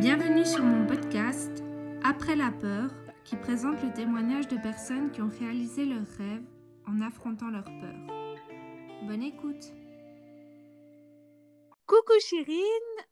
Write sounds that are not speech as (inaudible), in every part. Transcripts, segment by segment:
Bienvenue sur mon podcast Après la peur, qui présente le témoignage de personnes qui ont réalisé leurs rêves en affrontant leurs peurs. Bonne écoute. Coucou Chirine,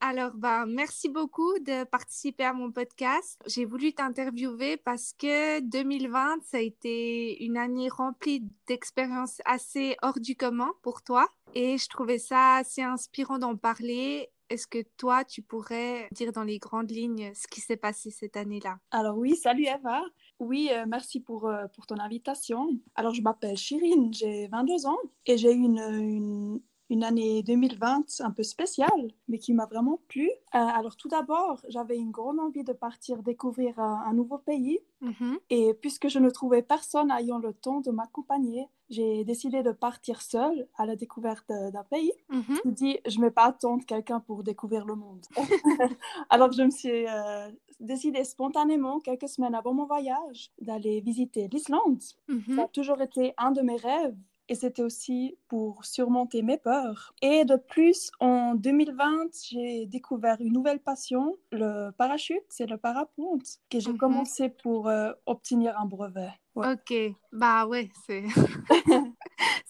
alors bah merci beaucoup de participer à mon podcast. J'ai voulu t'interviewer parce que 2020 ça a été une année remplie d'expériences assez hors du commun pour toi et je trouvais ça assez inspirant d'en parler est-ce que toi, tu pourrais dire dans les grandes lignes ce qui s'est passé cette année-là? Alors oui, salut Eva. Oui, euh, merci pour, euh, pour ton invitation. Alors je m'appelle Chirine, j'ai 22 ans et j'ai eu une, une, une année 2020 un peu spéciale, mais qui m'a vraiment plu. Euh, alors tout d'abord, j'avais une grande envie de partir découvrir un, un nouveau pays. Mhm. Et puisque je ne trouvais personne ayant le temps de m'accompagner, j'ai décidé de partir seule à la découverte d'un pays. Mhm. Je me dis, je ne vais pas attendre quelqu'un pour découvrir le monde. (laughs) (laughs) Alors je me suis euh, décidée spontanément, quelques semaines avant mon voyage, d'aller visiter l'Islande. Mhm. Ça a toujours été un de mes rêves et c'était aussi pour surmonter mes peurs. Et de plus, en 2020, j'ai découvert une nouvelle passion, le parachute, c'est le parapente, que j'ai Mhm. commencé pour euh, obtenir un brevet. Ouais. Ok, bah ouais, c'est (laughs)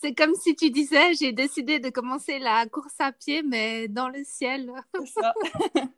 c'est comme si tu disais j'ai décidé de commencer la course à pied mais dans le ciel. C'est ça. (laughs)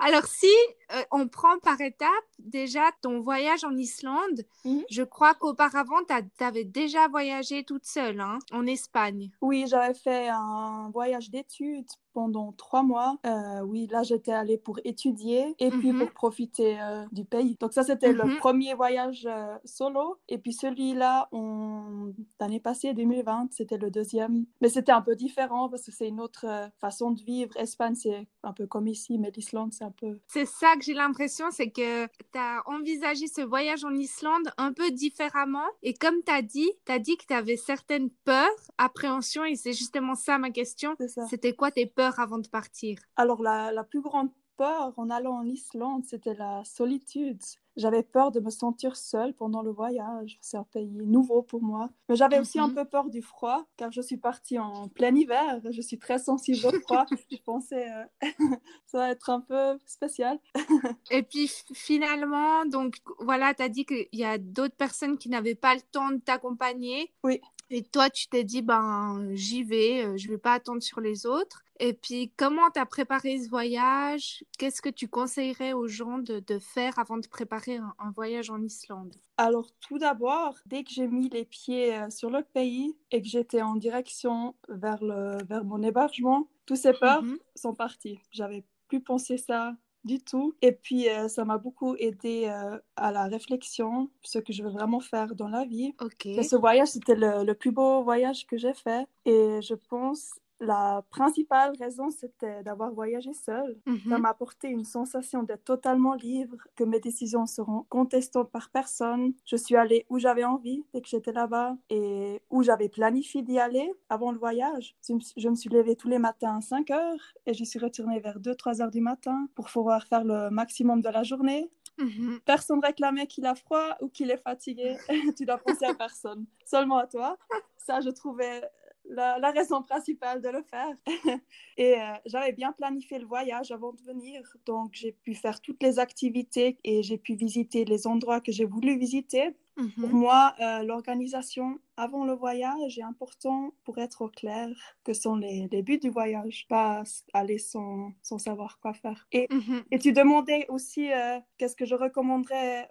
Alors si euh, on prend par étapes déjà ton voyage en Islande, Mhm. je crois qu'auparavant tu avais déjà voyagé toute seule hein, en Espagne. Oui, j'avais fait un voyage d'études pendant trois mois. Euh, oui, là, j'étais allée pour étudier et puis Mhm. pour profiter euh, du pays. Donc ça, c'était Mhm. le premier voyage euh, solo. Et puis celui-là, on... l'année passée, 2020, c'était le deuxième. Mais c'était un peu différent parce que c'est une autre façon de vivre. Espagne, c'est un peu comme ici, mais l'Islande, c'est un peu... C'est ça que j'ai l'impression, c'est que tu as envisagé ce voyage en Islande un peu différemment. Et comme tu as dit, tu as dit que tu avais certaines peurs, appréhensions, et c'est justement ça ma question. C'était quoi tes peurs avant de partir? Alors, la, la plus grande peur en allant en Islande, c'était la solitude. J'avais peur de me sentir seule pendant le voyage. C'est un pays nouveau pour moi. Mais j'avais aussi un Mhm. peu peur du froid, car je suis partie en plein hiver. Je suis très sensible au froid. (laughs) je pensais euh, (laughs) ça va être un peu spécial. (laughs) Et puis finalement, donc voilà, tu as dit qu'il y a d'autres personnes qui n'avaient pas le temps de t'accompagner. Oui. Et toi, tu t'es dit, ben, j'y vais, euh, je vais pas attendre sur les autres. Et puis, comment tu as préparé ce voyage? Qu'est-ce que tu conseillerais aux gens de, de faire avant de préparer un, un voyage en Islande? Alors, tout d'abord, dès que j'ai mis les pieds euh, sur le pays et que j'étais en direction vers, le, vers mon hébergement, tous ces peurs Mhm. sont parties. J'avais plus pensé ça du tout. Et puis, euh, ça m'a beaucoup aidé euh, à la réflexion, ce que je veux vraiment faire dans la vie. Ok. Et ce voyage, c'était le, le plus beau voyage que j'ai fait. Et je pense la principale raison, c'était d'avoir voyagé seule. Ça Mhm. m'a apporté une sensation d'être totalement libre, que mes décisions seront contestantes par personne. Je suis allée où j'avais envie dès que j'étais là-bas et où j'avais planifié d'y aller avant le voyage. Je me, suis- je levée tous les matins à 5 heures et j'y suis retournée vers 2-3 heures du matin pour pouvoir faire le maximum de la journée. Mhm. Personne réclamait qu'il a froid ou qu'il est fatigué. (laughs) tu dois penser à personne, seulement à toi. Ça, je trouvais la, raison principale de le faire. (laughs) et euh, j'avais bien planifié le voyage avant de venir, donc j'ai pu faire toutes les activités et j'ai pu visiter les endroits que j'ai voulu visiter. Pour Mhm. moi, euh, l'organisation avant le voyage est important pour être au clair que sont les, les buts du voyage, pas aller sans, sans savoir quoi faire. Et Mhm. et tu demandais aussi euh, qu'est-ce que je recommanderais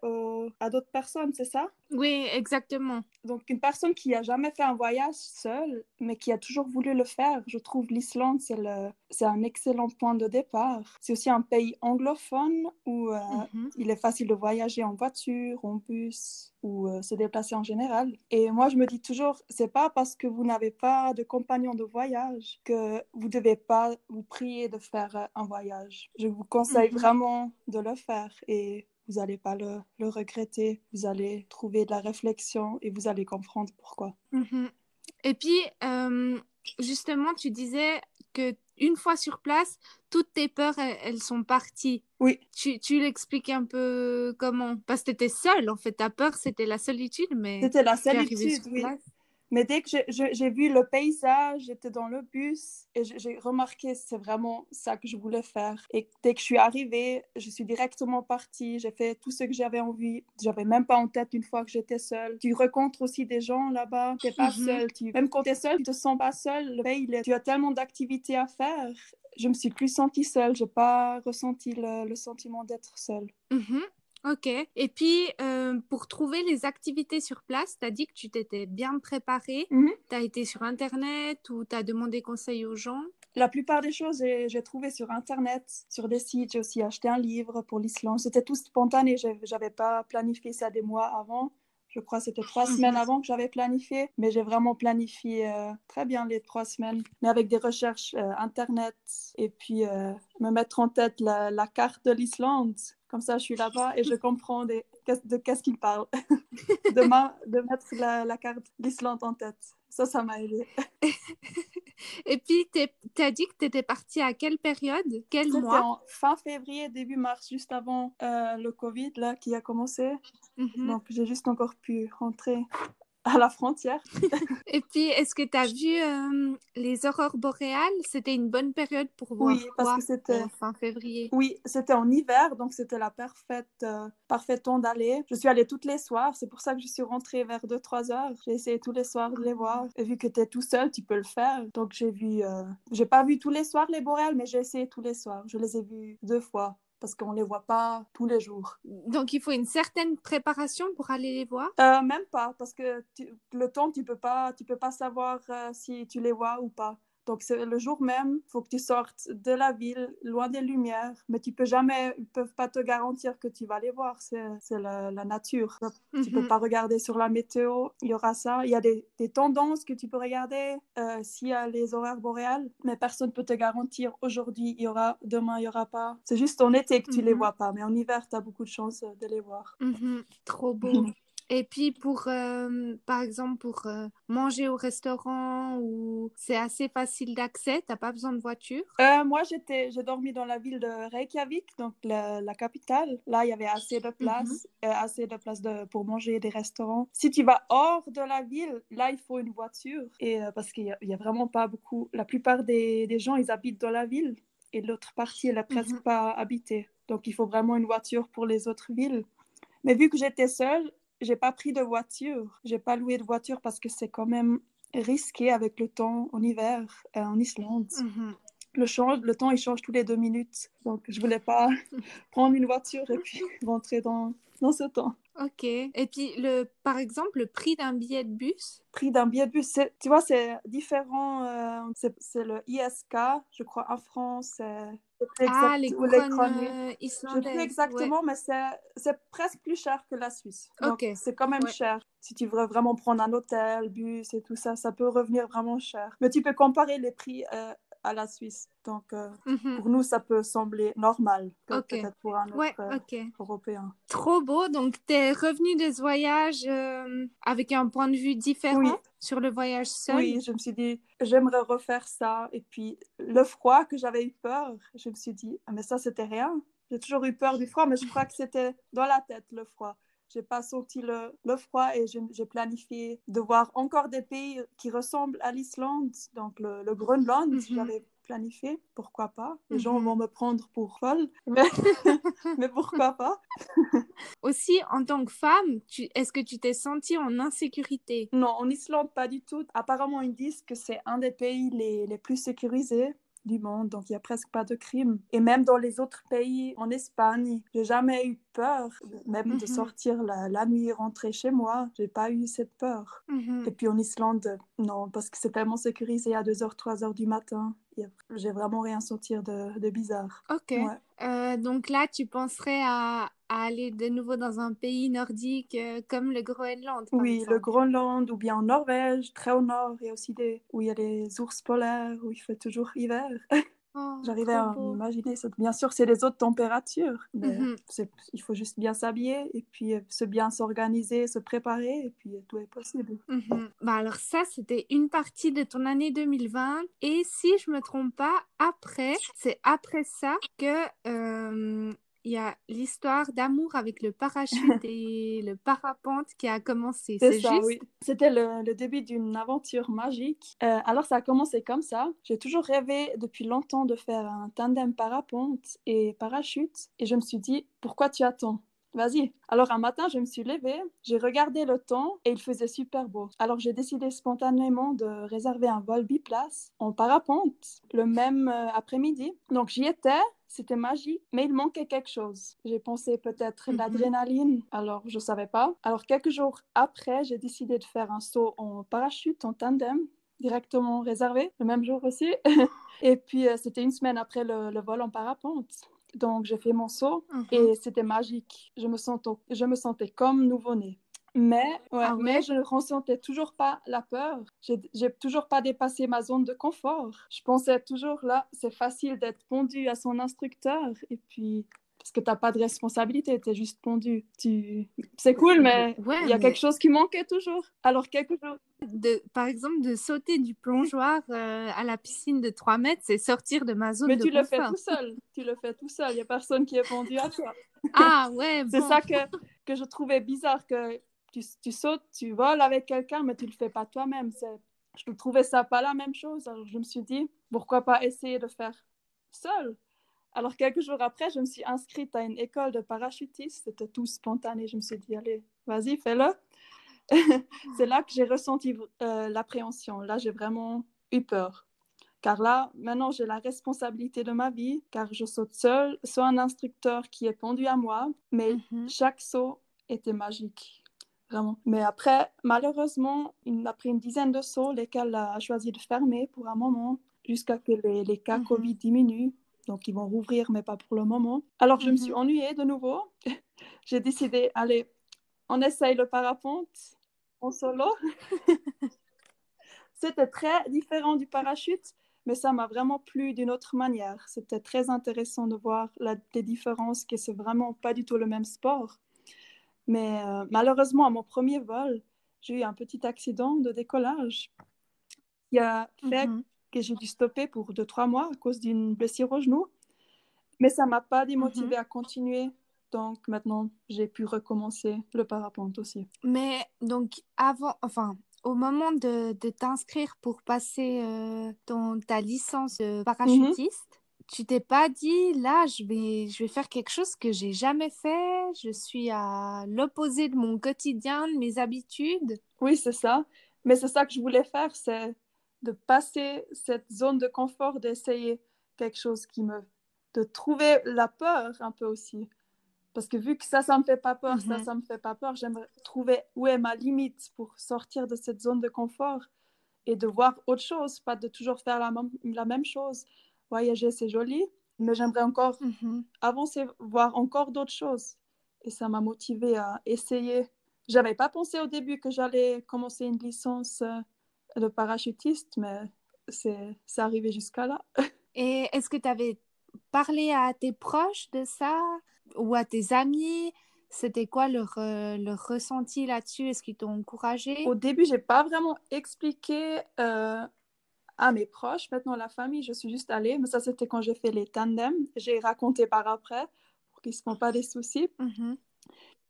à d'autres personnes, c'est ça? Oui, exactement. Donc, une personne qui a jamais fait un voyage seule, mais qui a toujours voulu le faire, je trouve l'Islande, c'est le, c'est un excellent point de départ. C'est aussi un pays anglophone où euh, Mhm. il est facile de voyager en voiture, en bus ou euh, se déplacer en général. Et moi, je me dis toujours, c'est pas parce que vous n'avez pas de compagnon de voyage que vous devez pas vous prier de faire euh, un voyage. Je vous conseille Mhm. vraiment de le faire et vous n'allez pas le, le regretter. Vous allez trouver de la réflexion et vous allez comprendre pourquoi. Mhm. Et puis, euh, justement, tu disais que une fois sur place, toutes tes peurs, elles, elles sont parties. Oui. Tu, tu l'expliques un peu comment? Parce que tu étais seule, en fait. Ta peur, c'était la solitude, mais C'était la solitude, oui. place. Mais dès que j'ai vu le paysage, j'étais dans le bus et j'ai remarqué c'est vraiment ça que je voulais faire. Et dès que je suis arrivée, je suis directement partie. J'ai fait tout ce que j'avais envie. J'avais même pas en tête une fois que j'étais seule. Tu rencontres aussi des gens là-bas. Tu n'es pas mhm. seule. Tu... Même quand tu es seule, tu te sens pas seule. Le pays, tu as tellement d'activités à faire je me suis plus sentie seule. J'ai pas ressenti le, sentiment d'être seule. Mhm. Ok. Et puis, euh, pour trouver les activités sur place, tu as dit que tu t'étais bien préparée. Mhm. Tu as été sur Internet ou tu as demandé conseil aux gens? La plupart des choses, j'ai trouvé sur Internet, sur des sites. J'ai aussi acheté un livre pour l'Islande. C'était tout spontané. J'avais pas planifié ça des mois avant. Je crois que c'était trois semaines avant que j'avais planifié, mais j'ai vraiment planifié euh, très bien les trois semaines, mais avec des recherches euh, Internet et puis me mettre en tête la, la carte de l'Islande comme ça, je suis là-bas et je comprends de qu'est-ce qu'il parle. (laughs) de, de mettre la, carte d'Islande en tête. Ça, ça m'a aidé. (laughs) et puis, tu as dit que tu étais partie à quelle période? Quel mois? en fin février, début mars, juste avant euh, le Covid là, qui a commencé. Mhm. Donc, j'ai juste encore pu rentrer à la frontière. (laughs) Et puis, est-ce que tu as vu euh, les aurores boréales? C'était une bonne période pour voir. Oui, parce que c'était euh, fin février. Oui, c'était en hiver, donc c'était la parfaite, euh, parfait temps d'aller. Je suis allée toutes les soirs, c'est pour ça que je suis rentrée vers 2-3 heures. J'ai essayé tous les soirs de les voir. Et vu que tu es tout seul, tu peux le faire. Donc j'ai vu, j'ai pas vu tous les soirs les boréales, mais j'ai essayé tous les soirs. Je les ai vus deux fois parce qu'on ne les voit pas tous les jours. Donc, il faut une certaine préparation pour aller les voir? Euh, Même pas, parce que le temps, tu ne peux, pas, tu peux pas savoir euh, si tu les vois ou pas. Donc, c'est le jour même, il faut que tu sortes de la ville, loin des lumières, mais tu peux jamais, ils peuvent pas te garantir que tu vas les voir, c'est la, la, nature. Tu ne Tu peux mhm. pas regarder sur la météo, il y aura ça. Il y a des, des tendances que tu peux regarder euh, s'il y a les horaires boréales, mais personne ne peut te garantir aujourd'hui il y aura, demain il y aura pas. C'est juste en été que tu ne les mhm. vois pas, mais en hiver, tu as beaucoup de chances de les voir. Mhm. Trop beau. Et puis pour, euh, par exemple, pour euh, manger au restaurant, où c'est assez facile d'accès, tu n'as pas besoin de voiture? Euh, Moi, j'étais, j'ai dormi dans la ville de Reykjavik, donc la, capitale. Là, il y avait assez de place, mhm. assez de place de, pour manger des restaurants. Si tu vas hors de la ville, là, il faut une voiture. Et parce qu'il n'y a, vraiment pas beaucoup. La plupart des, des, gens, ils habitent dans la ville et l'autre partie, elle n'est presque mhm. pas habitée. Donc, il faut vraiment une voiture pour les autres villes. Mais vu que j'étais seule, j'ai pas pris de voiture. J'ai pas loué de voiture parce que c'est quand même risqué avec le temps en hiver euh, en Islande. Mhm. Le, change, le temps, il change tous les deux minutes. Donc, je voulais pas (laughs) prendre une voiture et puis rentrer dans, dans ce temps. Ok. Et puis, le, par exemple, le prix d'un billet de bus? Prix d'un billet de bus, tu vois, c'est différent. Euh, c'est le ISK, je crois, en France. Ah, les couronnes euh, islandaises. Je sais exactement, mais c'est presque plus cher que la Suisse. Ok. C'est quand même cher. Si tu veux vraiment prendre un hôtel, bus et tout ça, ça peut revenir vraiment cher. Mais tu peux comparer les prix euh, à la Suisse. Donc, euh, mhm. pour nous, ça peut sembler normal, peut-être pour un autre euh, Européen. Trop beau. Donc, tu es revenu de ce voyage euh, avec un point de vue différent sur le voyage seul? Oui, je me suis dit, j'aimerais refaire ça. Et puis, le froid que j'avais eu peur, je me suis dit, ah, mais ça, c'était rien. J'ai toujours eu peur du froid, mais je crois que c'était dans la tête, le froid j'ai pas senti le, le froid et j'ai planifié de voir encore des pays qui ressemblent à l'Islande, donc le, le Groenland. Mhm. J'avais planifié, pourquoi pas. Les gens mhm. vont me prendre pour folle, (laughs) (laughs) mais, pourquoi pas. (laughs) Aussi, en tant que femme, est-ce que tu t'es sentie en insécurité? Non, en Islande, pas du tout. Apparemment, ils disent que c'est un des pays les, les plus sécurisés du monde, donc il y a presque pas de crimes. Et même dans les autres pays, en Espagne, j'ai jamais eu peur, même de mhm. sortir la, la, nuit, rentrer chez moi. J'ai pas eu cette peur. Mhm. Et puis en Islande, non, parce que c'est tellement sécurisé à 2h, 3h du matin. J'ai vraiment rien senti de, de bizarre. Ok. Euh, donc là, tu penserais à, à, aller de nouveau dans un pays nordique euh, comme le Groenland Oui, le Groenland ou bien en Norvège, très au nord, il y a aussi des, où il y a des ours polaires, où il fait toujours hiver. (laughs) Oh, J'arrivais à m'imaginer. Bien sûr, c'est les autres températures. Mais mhm. Il faut juste bien s'habiller et puis euh, se bien s'organiser, se préparer et puis tout est possible. Mhm. bah alors ça, c'était une partie de ton année 2020. Et si je me trompe pas, après, c'est après ça que... Euh, il y a l'histoire d'amour avec le parachute (laughs) et le parapente qui a commencé. C'est juste oui. C'était le, le début d'une aventure magique. Euh, alors, ça a commencé comme ça. J'ai toujours rêvé depuis longtemps de faire un tandem parapente et parachute. Et je me suis dit, pourquoi tu attends? Vas-y. Alors un matin, je me suis levée, j'ai regardé le temps et il faisait super beau. Alors j'ai décidé spontanément de réserver un vol biplace en parapente le même euh, après-midi. Donc j'y étais, c'était magique, mais il manquait quelque chose. J'ai pensé peut-être Mhm. l'adrénaline, alors je savais pas. Alors quelques jours après, j'ai décidé de faire un saut en parachute en tandem directement réservé le même jour aussi. (laughs) et puis euh, c'était une semaine après le, le vol en parapente. Donc j'ai fait mon saut Mhm. et c'était magique. Je me sentais, je me sentais comme nouveau-né. Mais, ouais, Ah ouais? mais je ne ressentais toujours pas la peur. J'ai j'ai toujours pas dépassé ma zone de confort. Je pensais toujours là, c'est facile d'être pendu à son instructeur et puis parce que t'as pas de responsabilité, tu es juste pendu. Tu... C'est cool, mais Ouais, il y a mais- quelque chose qui manquait toujours. Alors quelques jours. de, par exemple, de sauter du plongeoir euh, à la piscine de 3 mètres, c'est sortir de ma zone Mais de tu le fais confort. tout seul. Tu le fais tout seul. Il y a personne qui est pendu à toi. (laughs) Ah ouais, C'est ça que, que je trouvais bizarre, que tu, tu sautes, tu voles avec quelqu'un, mais tu le fais pas toi-même. Je trouvais ça pas la même chose. Alors je me suis dit, pourquoi pas essayer de faire seul? Alors quelques jours après, je me suis inscrite à une école de parachutistes. C'était tout spontané. Je me suis dit, allez, vas-y, fais-le. (laughs) C'est là que j'ai ressenti euh, l'appréhension. Là, j'ai vraiment eu peur. Car là, maintenant, j'ai la responsabilité de ma vie, car je saute seule, soit un instructeur qui est pendu à moi, mais Mhm. chaque saut était magique. Vraiment. Mais après, malheureusement, une- après une dizaine de sauts, l'école a choisi de fermer pour un moment, jusqu'à que les, les cas Mhm. Covid diminuent. Donc, ils vont rouvrir, mais pas pour le moment. Alors, je me suis Mhm. ennuyée de nouveau. (laughs) j'ai décidé, allez, on essaye le parapente en solo. (laughs) C'était très différent du parachute, mais ça m'a vraiment plu d'une autre manière. C'était très intéressant de voir la- les différences, que c'est vraiment pas du tout le même sport. Mais euh, malheureusement, à mon premier vol, j'ai eu un petit accident de décollage qui a fait Mhm. Que j'ai dû stopper pour 2-3 mois à cause d'une blessure au genou. Mais ça m'a pas démotivée à continuer. Donc maintenant, j'ai pu recommencer le parapente aussi. Mais donc, avant, enfin, au moment de, de t'inscrire pour passer euh, ton, ta licence de parachutiste, tu t'es pas dit, là, je vais, je vais faire quelque chose que j'ai jamais fait, je suis à l'opposé de mon quotidien, de mes habitudes. Oui, c'est ça. Mais c'est ça que je voulais faire, c'est de passer cette zone de confort, d'essayer quelque chose qui me... de trouver la peur un peu aussi. Parce que vu que ça, ça me fait pas peur, ça, Mhm. ça me fait pas peur, j'aimerais trouver où est ma limite pour sortir de cette zone de confort et de voir autre chose, pas de toujours faire la, même- la même chose. Voyager, c'est joli, mais j'aimerais encore Mhm. avancer, voir encore d'autres choses. Et ça m'a motivée à essayer. J'avais pas pensé au début que j'allais commencer une licence de parachutiste, mais c'est arrivé jusqu'à là. (laughs) Et est-ce que tu avais parlé à tes proches de ça ou à tes amis? C'était quoi leur, euh, leur ressenti là-dessus? Est-ce qu'ils t'ont encouragé? Au début, j'ai pas vraiment expliqué euh, à mes proches. Maintenant, la famille, je suis juste allée, mais ça, c'était quand j'ai fait les tandems. J'ai raconté par après pour qu'ils se font pas des soucis. Mhm.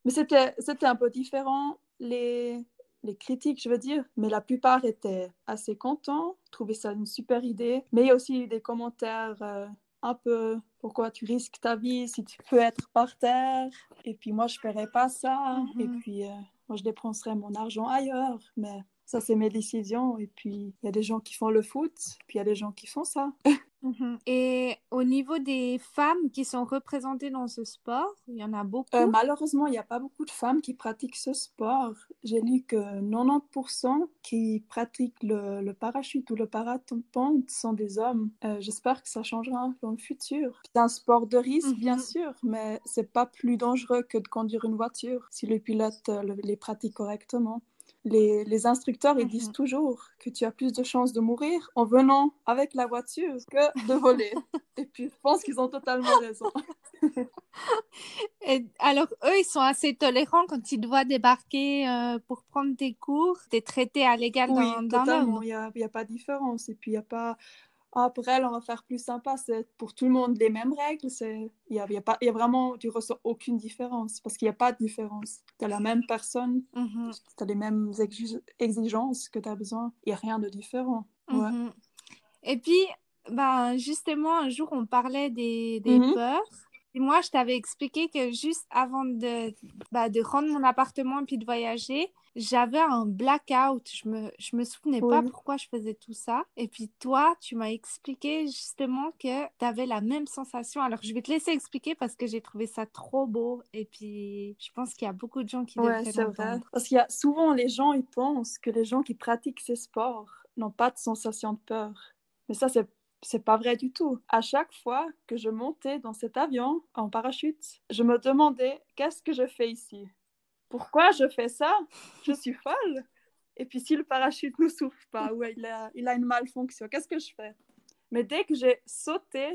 Mais c'était, c'était un peu différent, les, les critiques, je veux dire. Mais la plupart étaient assez contents, trouvaient ça une super idée. Mais il y a aussi eu des commentaires euh, un peu pourquoi tu risques ta vie si tu peux être par terre? Et puis moi, je ne paierais pas ça. Mhm. Et puis euh, moi, je dépenserais mon argent ailleurs. Mais ça, c'est mes décisions. Et puis il y a des gens qui font le foot, puis il y a des gens qui font ça. (laughs) Mhm. Et au niveau des femmes qui sont représentées dans ce sport, il y en a beaucoup? Euh, malheureusement, il n'y a pas beaucoup de femmes qui pratiquent ce sport. J'ai lu que 90% qui pratiquent le, le parachute ou le parapente sont des hommes. Euh, J'espère que ça changera dans le futur. C'est un sport de risque, Mhm. bien sûr, mais c'est pas plus dangereux que de conduire une voiture si le pilote euh, le- les pratique correctement. Les, les instructeurs, ils Mhm. disent toujours que tu as plus de chances de mourir en venant avec la voiture que de voler. (laughs) Et puis, je pense qu'ils ont totalement raison. (laughs) Et alors, eux, ils sont assez tolérants quand ils doivent débarquer euh, pour prendre des cours. T'es traité à l'égal Oui, dans, dans totalement. Il n'y a, a pas de différence. Et puis, il n'y a pas... ah, pour elle, on va faire plus sympa. C'est pour tout le monde les mêmes règles. Il y a, y a, pas, y a vraiment, tu ressens aucune différence parce qu'il n'y a pas de différence. Tu as la même personne, Mhm. tu as les mêmes exi- exigences que tu as besoin. Il n'y a rien de différent. Ouais. Mhm. Et puis, ben, justement, un jour, on parlait des, des Mhm. peurs. Et moi, je t'avais expliqué que juste avant de, bah, de rendre mon appartement et puis de voyager, j'avais un blackout. Je me, je me souvenais pas pourquoi je faisais tout ça. Et puis toi, tu m'as expliqué justement que tu avais la même sensation. Alors, je vais te laisser expliquer parce que j'ai trouvé ça trop beau. Et puis, je pense qu'il y a beaucoup de gens qui Ouais, devraient c'est vrai. Parce qu'il y a souvent les gens, ils pensent que les gens qui pratiquent ces sports n'ont pas de sensation de peur. Mais ça, c'est c'est pas vrai du tout. À chaque fois que je montais dans cet avion en parachute, je me demandais qu'est-ce que je fais ici? Pourquoi je fais ça? Je suis folle. Et puis si le parachute ne s'ouvre pas ou il a, il a une malfonction, qu'est-ce que je fais? Mais dès que j'ai sauté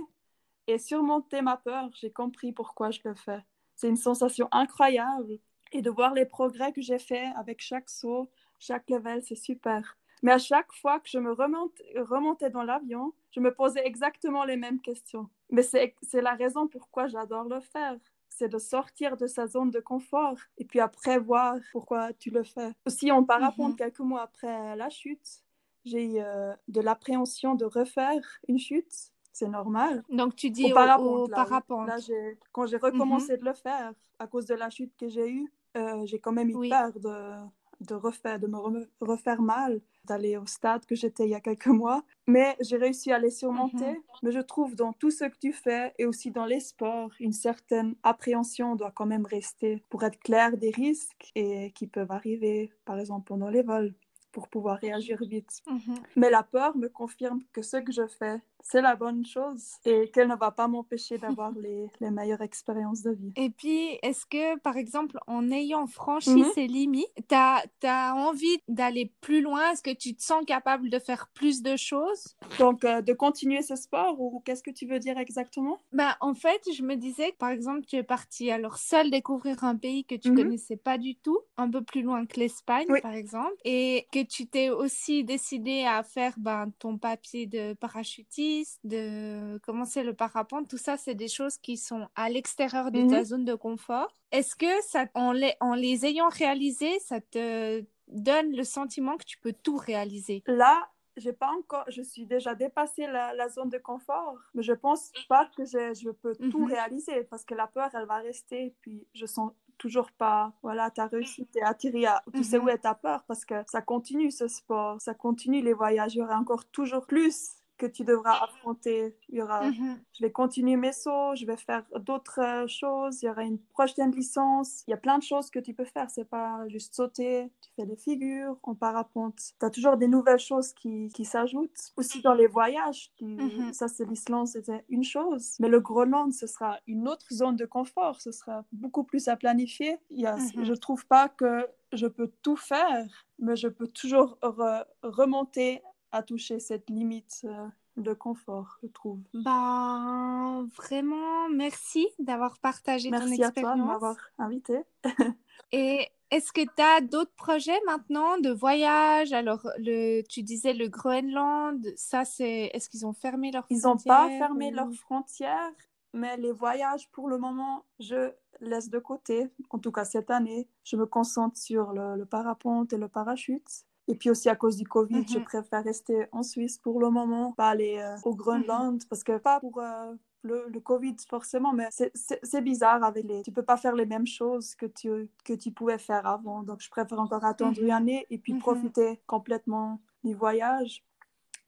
et surmonté ma peur, j'ai compris pourquoi je le fais. C'est une sensation incroyable. Et de voir les progrès que j'ai faits avec chaque saut, chaque level, c'est super. Mais à chaque fois que je me remontais dans l'avion, je me posais exactement les mêmes questions. Mais c'est la raison pourquoi j'adore le faire. C'est de sortir de sa zone de confort et puis après voir pourquoi tu le fais. Aussi, en parapente, Mhm. quelques mois après la chute, j'ai eu euh, de l'appréhension de refaire une chute. C'est normal. Donc, tu dis Au au, parapente, au là, oui. parapente. Là, j'ai- quand j'ai recommencé de le faire, à cause de la chute que j'ai eue, euh, j'ai quand même eu Oui. peur de, de, refaire, de me refaire mal, d'aller au stade que j'étais il y a quelques mois. Mais j'ai réussi à les surmonter. Mhm. Mais je trouve dans tout ce que tu fais et aussi dans les sports, une certaine appréhension doit quand même rester pour être clair des risques et qui peuvent arriver, par exemple pendant les vols, pour pouvoir réagir vite. Mhm. Mais la peur me confirme que ce que je fais, c'est la bonne chose et qu'elle ne va pas m'empêcher d'avoir les, les meilleures expériences de vie. Et puis, est-ce que, par exemple, en ayant franchi Mhm. ces limites, tu as, envie d'aller plus loin? Est-ce que tu te sens capable de faire plus de choses? Donc, euh, de continuer ce sport ou qu'est-ce que tu veux dire exactement? Ben, en fait, je me disais que, par exemple, tu es partie alors seule découvrir un pays que tu Mhm. connaissais pas du tout, un peu plus loin que l'Espagne, Oui. par exemple, et que tu t'es aussi décidé à faire ben, ton papier de parachutiste, de commencer le parapente. Tout ça, c'est des choses qui sont à l'extérieur de ta Mhm. zone de confort. Est-ce que ça, en les, en les ayant réalisés, ça te donne le sentiment que tu peux tout réaliser? Là, j'ai pas encore, je suis déjà dépassé la, la zone de confort, mais je pense pas que je, je peux tout Mhm. réaliser parce que la peur, elle va rester. Puis je sens toujours pas, voilà, ta réussite est attirée à, tu sais Mhm. où est ta peur parce que ça continue ce sport, ça continue les voyages. Il y aura encore toujours plus que tu devras affronter. Il y aura, Mhm. je vais continuer mes sauts, je vais faire d'autres euh, choses, il y aura une prochaine licence. Il y a plein de choses que tu peux faire, c'est pas juste sauter, tu fais des figures en parapente. Tu as toujours des nouvelles choses qui, qui s'ajoutent. Aussi dans les voyages, tu- Mhm. ça c'est l'Islande, c'était une chose, mais le Groenland, ce sera une autre zone de confort, ce sera beaucoup plus à planifier. Il y a, Mhm. Je trouve pas que je peux tout faire, mais je peux toujours re- remonter à toucher cette limite euh, de confort, je trouve. Ben, vraiment, merci d'avoir partagé ton Merci à toi de expérience. m'avoir invité. (laughs) Et est-ce que tu as d'autres projets maintenant de voyage? Alors, le, tu disais le Groenland, ça c'est, est-ce qu'ils ont fermé leurs Ils n'ont pas fermé ou- leurs frontières, mais les voyages, pour le moment, je laisse de côté. En tout cas, cette année, je me concentre sur le, le parapente et le parachute. Et puis aussi à cause du Covid, je Mhm. préfère rester en Suisse pour le moment, pas aller euh, au Groenland, parce que pas pour euh, le, le Covid forcément, mais c'est- bizarre avec les... Tu peux pas faire les mêmes choses que tu, que tu pouvais faire avant. Donc je préfère encore attendre Mhm. une année et puis Mhm. profiter complètement du voyage.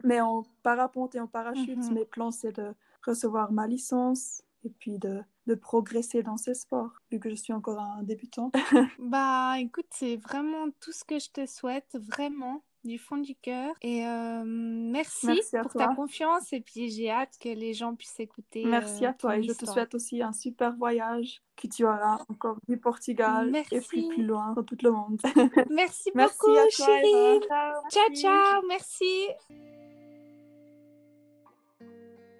Mais en parapente et en parachute, Mhm. mes plans, c'est de recevoir ma licence et puis de, de progresser dans ces sports, vu que je suis encore un débutant. (laughs) Bah, écoute, c'est vraiment tout ce que je te souhaite, vraiment, du fond du cœur. Et euh, merci, pour toi. ta confiance. Et puis, j'ai hâte que les gens puissent écouter Merci euh, à toi et je te souhaite aussi un super voyage, que tu auras encore du Portugal et puis plus loin dans tout le monde. (laughs) Merci Merci beaucoup, à toi. Ciao, Merci. ciao. Merci.